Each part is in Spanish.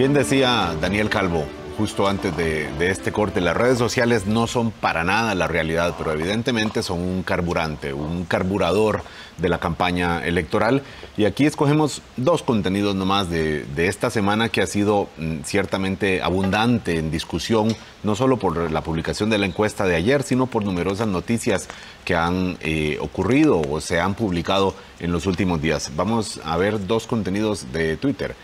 Bien decía Daniel Calvo justo antes de, este corte, las redes sociales no son para nada la realidad, pero evidentemente son un carburante, un carburador de la campaña electoral. Y aquí escogemos dos contenidos nomás de, esta semana que ha sido mm, ciertamente abundante en discusión, no solo por la publicación de la encuesta de ayer, sino por numerosas noticias que han eh, ocurrido o se han publicado en los últimos días. Vamos a ver dos contenidos de Twitter.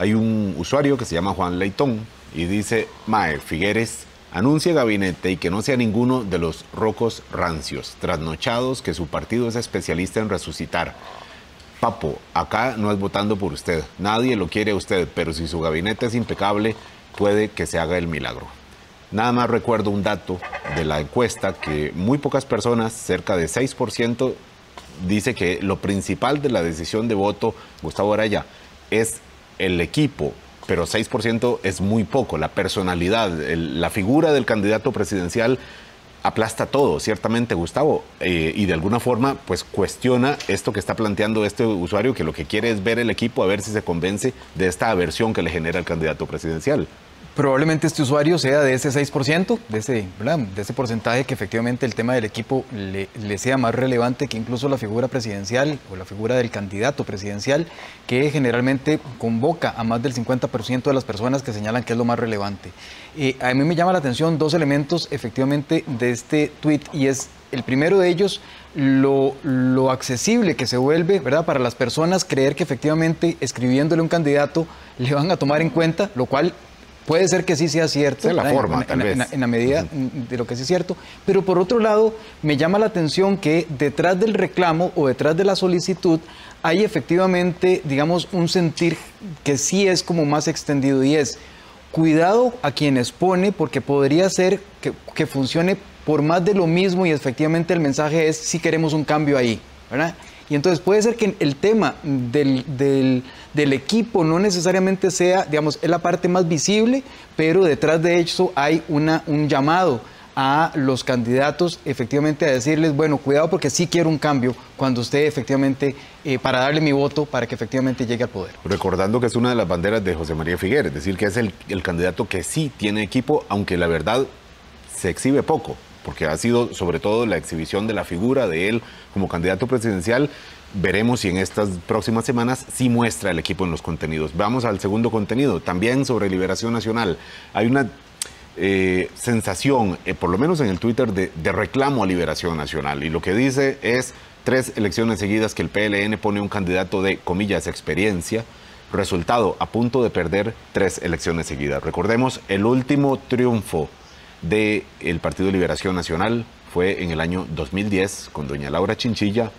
Hay un usuario que se llama Juan Leitón y dice, Mae, Figueres anuncia gabinete y que no sea ninguno de los rocos rancios, trasnochados que su partido es especialista en resucitar. Papo, acá no es votando por usted, nadie lo quiere a usted, pero si su gabinete es impecable, puede que se haga el milagro. Nada más recuerdo un dato de la encuesta que muy pocas personas, cerca de 6%, dice que lo principal de la decisión de voto, Gustavo Araya, es el equipo, pero 6% es muy poco. La personalidad, la figura del candidato presidencial aplasta todo, ciertamente, Gustavo, eh, y de alguna forma, pues cuestiona esto que está planteando este usuario, que lo que quiere es ver el equipo a ver si se convence de esta aversión que le genera el candidato presidencial probablemente este usuario sea de ese 6%, de ese, de ese porcentaje que efectivamente el tema del equipo le, sea más relevante que incluso la figura presidencial o la figura del candidato presidencial, que generalmente convoca a más del 50% de las personas que señalan que es lo más relevante. Eh, a mí me llama la atención dos elementos efectivamente de este tweet y es el primero de ellos, lo, accesible que se vuelve, ¿verdad? Para las personas creer que efectivamente escribiéndole un candidato le van a tomar en cuenta, lo cual Puede ser que sí sea cierto. en la forma, tal vez. En, la medida de lo que sí es cierto. Pero por otro lado, me llama la atención que detrás del reclamo o detrás de la solicitud hay efectivamente, digamos, un sentir que sí es como más extendido y es cuidado a quienes pone porque podría ser que, que funcione por más de lo mismo y efectivamente el mensaje es si queremos un cambio ahí, ¿verdad? Y entonces puede ser que el tema del, del, equipo no necesariamente sea, digamos, es la parte más visible, pero detrás de eso hay una, un llamado a los candidatos efectivamente a decirles, bueno, cuidado porque sí quiero un cambio cuando usted efectivamente, eh, para darle mi voto, para que efectivamente llegue al poder. Recordando que es una de las banderas de José María Figueres, es decir, que es el, el candidato que sí tiene equipo, aunque la verdad se exhibe poco porque ha sido sobre todo la exhibición de la figura de él como candidato presidencial. Veremos si en estas próximas semanas sí muestra el equipo en los contenidos. Vamos al segundo contenido, también sobre Liberación Nacional. Hay una eh, sensación, eh, por lo menos en el Twitter, de, de reclamo a Liberación Nacional. Y lo que dice es tres elecciones seguidas que el PLN pone un candidato de, comillas, experiencia. Resultado, a punto de perder tres elecciones seguidas. Recordemos el último triunfo del el Partido Liberación Nacional fue en el año 2010 con doña Laura Chinchilla.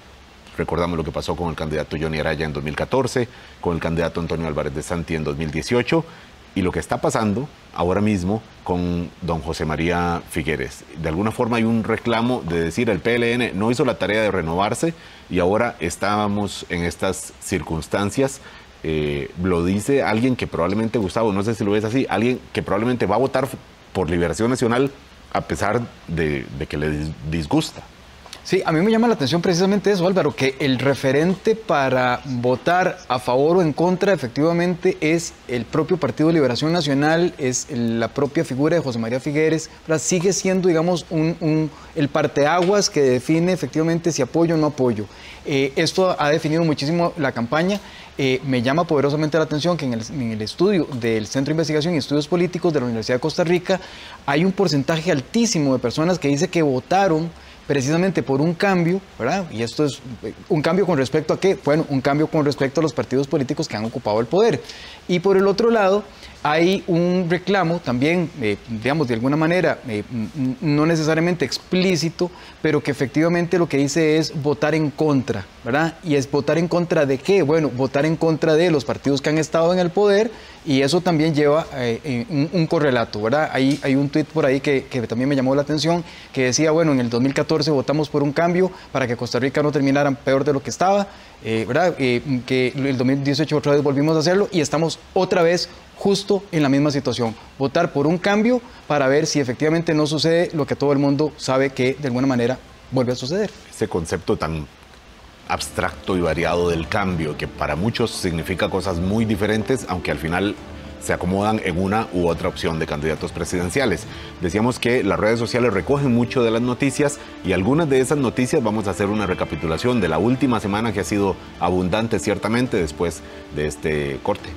Recordamos lo que pasó con el candidato Johnny Araya en 2014, con el candidato Antonio Álvarez de Santi en 2018 y lo que está pasando ahora mismo con don José María Figueres. De alguna forma hay un reclamo de decir el PLN no hizo la tarea de renovarse y ahora estábamos en estas circunstancias. Eh, lo dice alguien que probablemente, Gustavo, no sé si lo ves así, alguien que probablemente va a votar por Liberación Nacional a pesar de, que le disgusta. Sí, a mí me llama la atención precisamente eso, Álvaro, que el referente para votar a favor o en contra efectivamente es el propio Partido de Liberación Nacional, es la propia figura de José María Figueres, sigue siendo, digamos, un, el parteaguas que define efectivamente si apoyo o no apoyo. Eh, esto ha definido muchísimo la campaña. Eh, me llama poderosamente la atención que en el, estudio del Centro de Investigación y Estudios Políticos de la Universidad de Costa Rica hay un porcentaje altísimo de personas que dice que votaron precisamente por un cambio, ¿verdad? Y esto es eh, un cambio con respecto a qué? Bueno, un cambio con respecto a los partidos políticos que han ocupado el poder. Y por el otro lado, hay un reclamo también, eh, digamos, de alguna manera, eh, no necesariamente explícito, pero que efectivamente lo que dice es votar en contra, ¿verdad? Y es votar en contra de qué? Bueno, votar en contra de los partidos que han estado en el poder y eso también lleva eh, un, correlato, ¿verdad? Hay, hay un tuit por ahí que, que, también me llamó la atención, que decía, bueno, en el 2014 votamos por un cambio para que Costa Rica no terminara peor de lo que estaba, ¿verdad? que el 2018 otra vez volvimos a hacerlo y estamos otra vez justo en la misma situación. Votar por un cambio para ver si efectivamente no sucede lo que todo el mundo sabe que de alguna manera vuelve a suceder. Ese concepto tan abstracto y variado del cambio, que para muchos significa cosas muy diferentes, aunque al final se acomodan en una u otra opción de candidatos presidenciales. Decíamos que las redes sociales recogen mucho de las noticias y algunas de esas noticias vamos a hacer una recapitulación de la última semana que ha sido abundante ciertamente después de este corte.